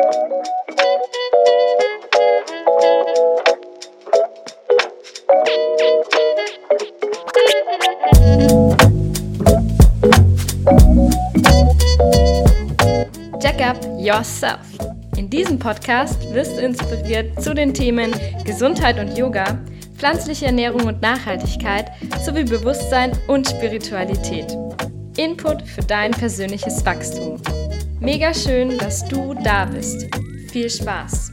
Jack up yourself. In diesem Podcast wirst du inspiriert zu den Themen Gesundheit und Yoga, pflanzliche Ernährung und Nachhaltigkeit sowie Bewusstsein und Spiritualität. Input für dein persönliches Wachstum. Mega schön, dass du da bist. Viel Spaß!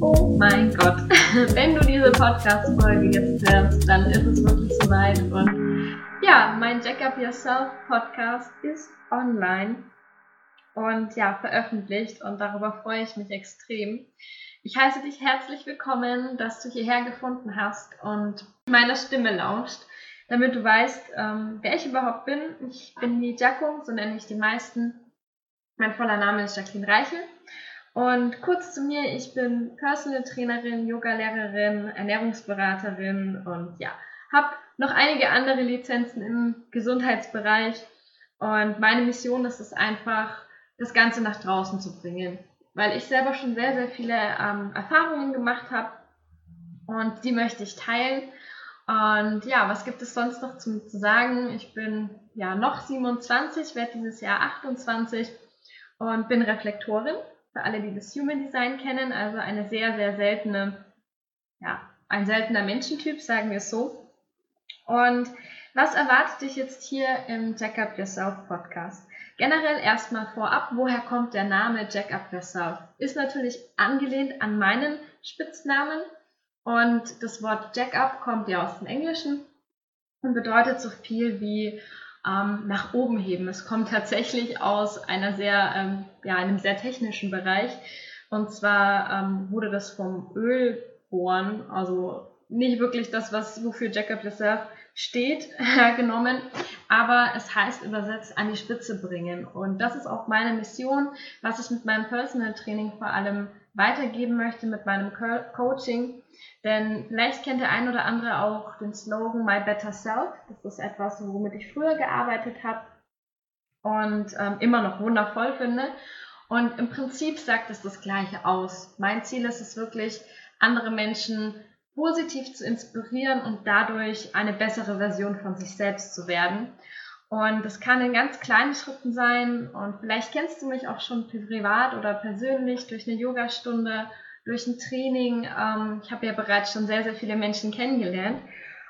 Oh mein Gott, wenn du diese Podcast-Folge jetzt hörst, dann ist es wirklich soweit. Und ja, mein Jack Up Yourself Podcast ist online und ja, veröffentlicht und darüber freue ich mich extrem. Ich heiße dich herzlich willkommen, dass du hierher gefunden hast und meiner Stimme lauscht, damit du weißt, ähm, wer ich überhaupt bin. Ich bin die Jacko, so nenne ich die meisten. Mein voller Name ist Jacqueline Reichel. Und kurz zu mir, ich bin Personal Trainerin, Yogalehrerin, Ernährungsberaterin und ja, habe noch einige andere Lizenzen im Gesundheitsbereich. Und meine Mission ist es einfach, das Ganze nach draußen zu bringen, weil ich selber schon sehr, sehr viele ähm, Erfahrungen gemacht habe und die möchte ich teilen. Und ja, was gibt es sonst noch zu, zu sagen? Ich bin ja noch 27, werde dieses Jahr 28 und bin Reflektorin für alle, die das Human Design kennen, also eine sehr, sehr seltene, ja, ein seltener Menschentyp, sagen wir es so. Und was erwartet dich jetzt hier im Jack Up Yourself Podcast? Generell erstmal vorab, woher kommt der Name Jack Up? Ist natürlich angelehnt an meinen Spitznamen und das Wort Jack Up kommt ja aus dem Englischen und bedeutet so viel wie ähm, nach oben heben. Es kommt tatsächlich aus einer sehr, ähm, ja, einem sehr technischen Bereich. Und zwar ähm, wurde das vom Ölbohren, also nicht wirklich das, was wofür Up Yourself steht, genommen, aber es heißt übersetzt an die Spitze bringen. Und das ist auch meine Mission, was ich mit meinem Personal Training vor allem weitergeben möchte, mit meinem Co Coaching. Denn vielleicht kennt der ein oder andere auch den Slogan My Better Self. Das ist etwas, womit ich früher gearbeitet habe und ähm, immer noch wundervoll finde. Und im Prinzip sagt es das Gleiche aus. Mein Ziel ist es wirklich, andere Menschen positiv zu inspirieren und dadurch eine bessere Version von sich selbst zu werden. Und das kann in ganz kleinen Schritten sein. Und vielleicht kennst du mich auch schon privat oder persönlich durch eine Yogastunde, durch ein Training. Ähm, ich habe ja bereits schon sehr, sehr viele Menschen kennengelernt.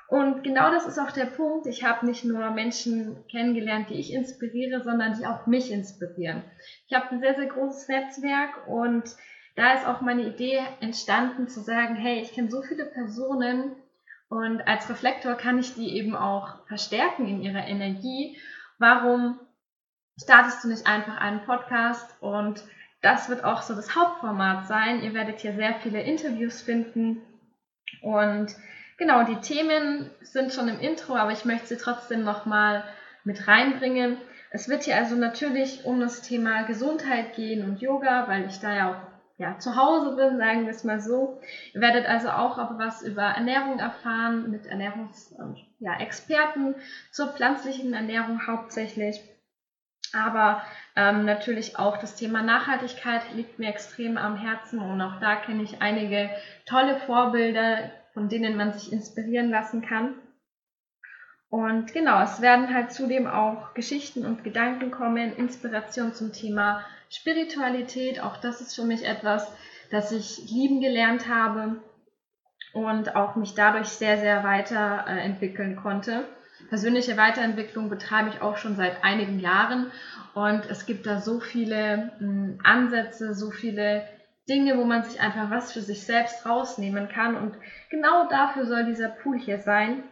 Und genau das ist auch der Punkt. Ich habe nicht nur Menschen kennengelernt, die ich inspiriere, sondern die auch mich inspirieren. Ich habe ein sehr, sehr großes Netzwerk und da ist auch meine Idee entstanden zu sagen, hey, ich kenne so viele Personen und als Reflektor kann ich die eben auch verstärken in ihrer Energie. Warum startest du nicht einfach einen Podcast und das wird auch so das Hauptformat sein. Ihr werdet hier sehr viele Interviews finden und genau, die Themen sind schon im Intro, aber ich möchte sie trotzdem nochmal mit reinbringen. Es wird hier also natürlich um das Thema Gesundheit gehen und Yoga, weil ich da ja auch ja, zu Hause bin, sagen wir es mal so. Ihr werdet also auch was über Ernährung erfahren mit Ernährungsexperten ja, zur pflanzlichen Ernährung hauptsächlich. Aber ähm, natürlich auch das Thema Nachhaltigkeit liegt mir extrem am Herzen und auch da kenne ich einige tolle Vorbilder, von denen man sich inspirieren lassen kann. Und genau, es werden halt zudem auch Geschichten und Gedanken kommen, Inspiration zum Thema Spiritualität. Auch das ist für mich etwas, das ich lieben gelernt habe und auch mich dadurch sehr, sehr weiterentwickeln konnte. Persönliche Weiterentwicklung betreibe ich auch schon seit einigen Jahren und es gibt da so viele hm, Ansätze, so viele Dinge, wo man sich einfach was für sich selbst rausnehmen kann und genau dafür soll dieser Pool hier sein.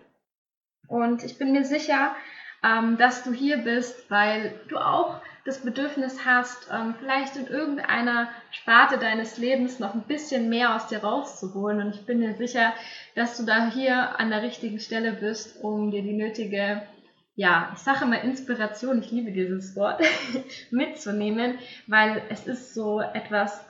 Und ich bin mir sicher, ähm, dass du hier bist, weil du auch das Bedürfnis hast, ähm, vielleicht in irgendeiner Sparte deines Lebens noch ein bisschen mehr aus dir rauszuholen. Und ich bin mir sicher, dass du da hier an der richtigen Stelle bist, um dir die nötige, ja, ich sage immer Inspiration, ich liebe dieses Wort, mitzunehmen, weil es ist so etwas,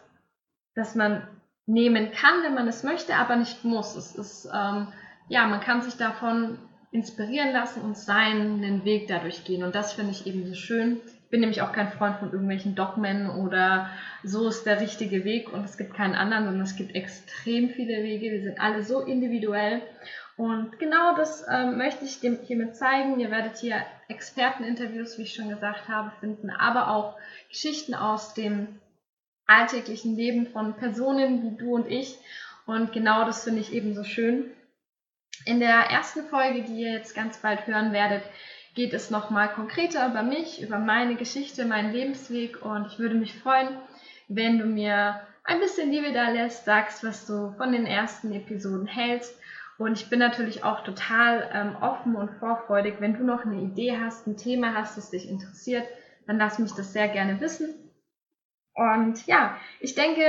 dass man nehmen kann, wenn man es möchte, aber nicht muss. Es ist, ähm, ja, man kann sich davon inspirieren lassen und seinen Weg dadurch gehen. Und das finde ich eben so schön. Ich bin nämlich auch kein Freund von irgendwelchen Dogmen oder so ist der richtige Weg und es gibt keinen anderen, sondern es gibt extrem viele Wege. Die sind alle so individuell. Und genau das ähm, möchte ich dem hiermit zeigen. Ihr werdet hier Experteninterviews, wie ich schon gesagt habe, finden, aber auch Geschichten aus dem alltäglichen Leben von Personen wie du und ich. Und genau das finde ich eben so schön. In der ersten Folge, die ihr jetzt ganz bald hören werdet, geht es nochmal konkreter über mich, über meine Geschichte, meinen Lebensweg und ich würde mich freuen, wenn du mir ein bisschen Liebe da lässt, sagst, was du von den ersten Episoden hältst. Und ich bin natürlich auch total ähm, offen und vorfreudig. Wenn du noch eine Idee hast, ein Thema hast, das dich interessiert, dann lass mich das sehr gerne wissen. Und ja, ich denke,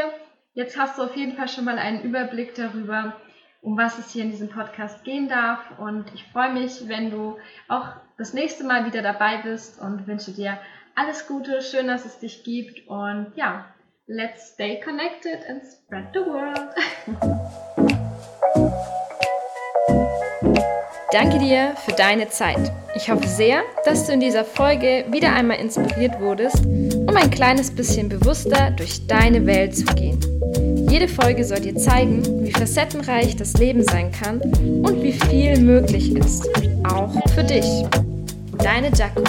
jetzt hast du auf jeden Fall schon mal einen Überblick darüber, um was es hier in diesem Podcast gehen darf. Und ich freue mich, wenn du auch das nächste Mal wieder dabei bist und wünsche dir alles Gute. Schön, dass es dich gibt. Und ja, let's stay connected and spread the world. Danke dir für deine Zeit. Ich hoffe sehr, dass du in dieser Folge wieder einmal inspiriert wurdest, um ein kleines bisschen bewusster durch deine Welt zu gehen. Jede Folge soll dir zeigen, wie facettenreich das Leben sein kann und wie viel möglich ist, auch für dich. Deine Jaco.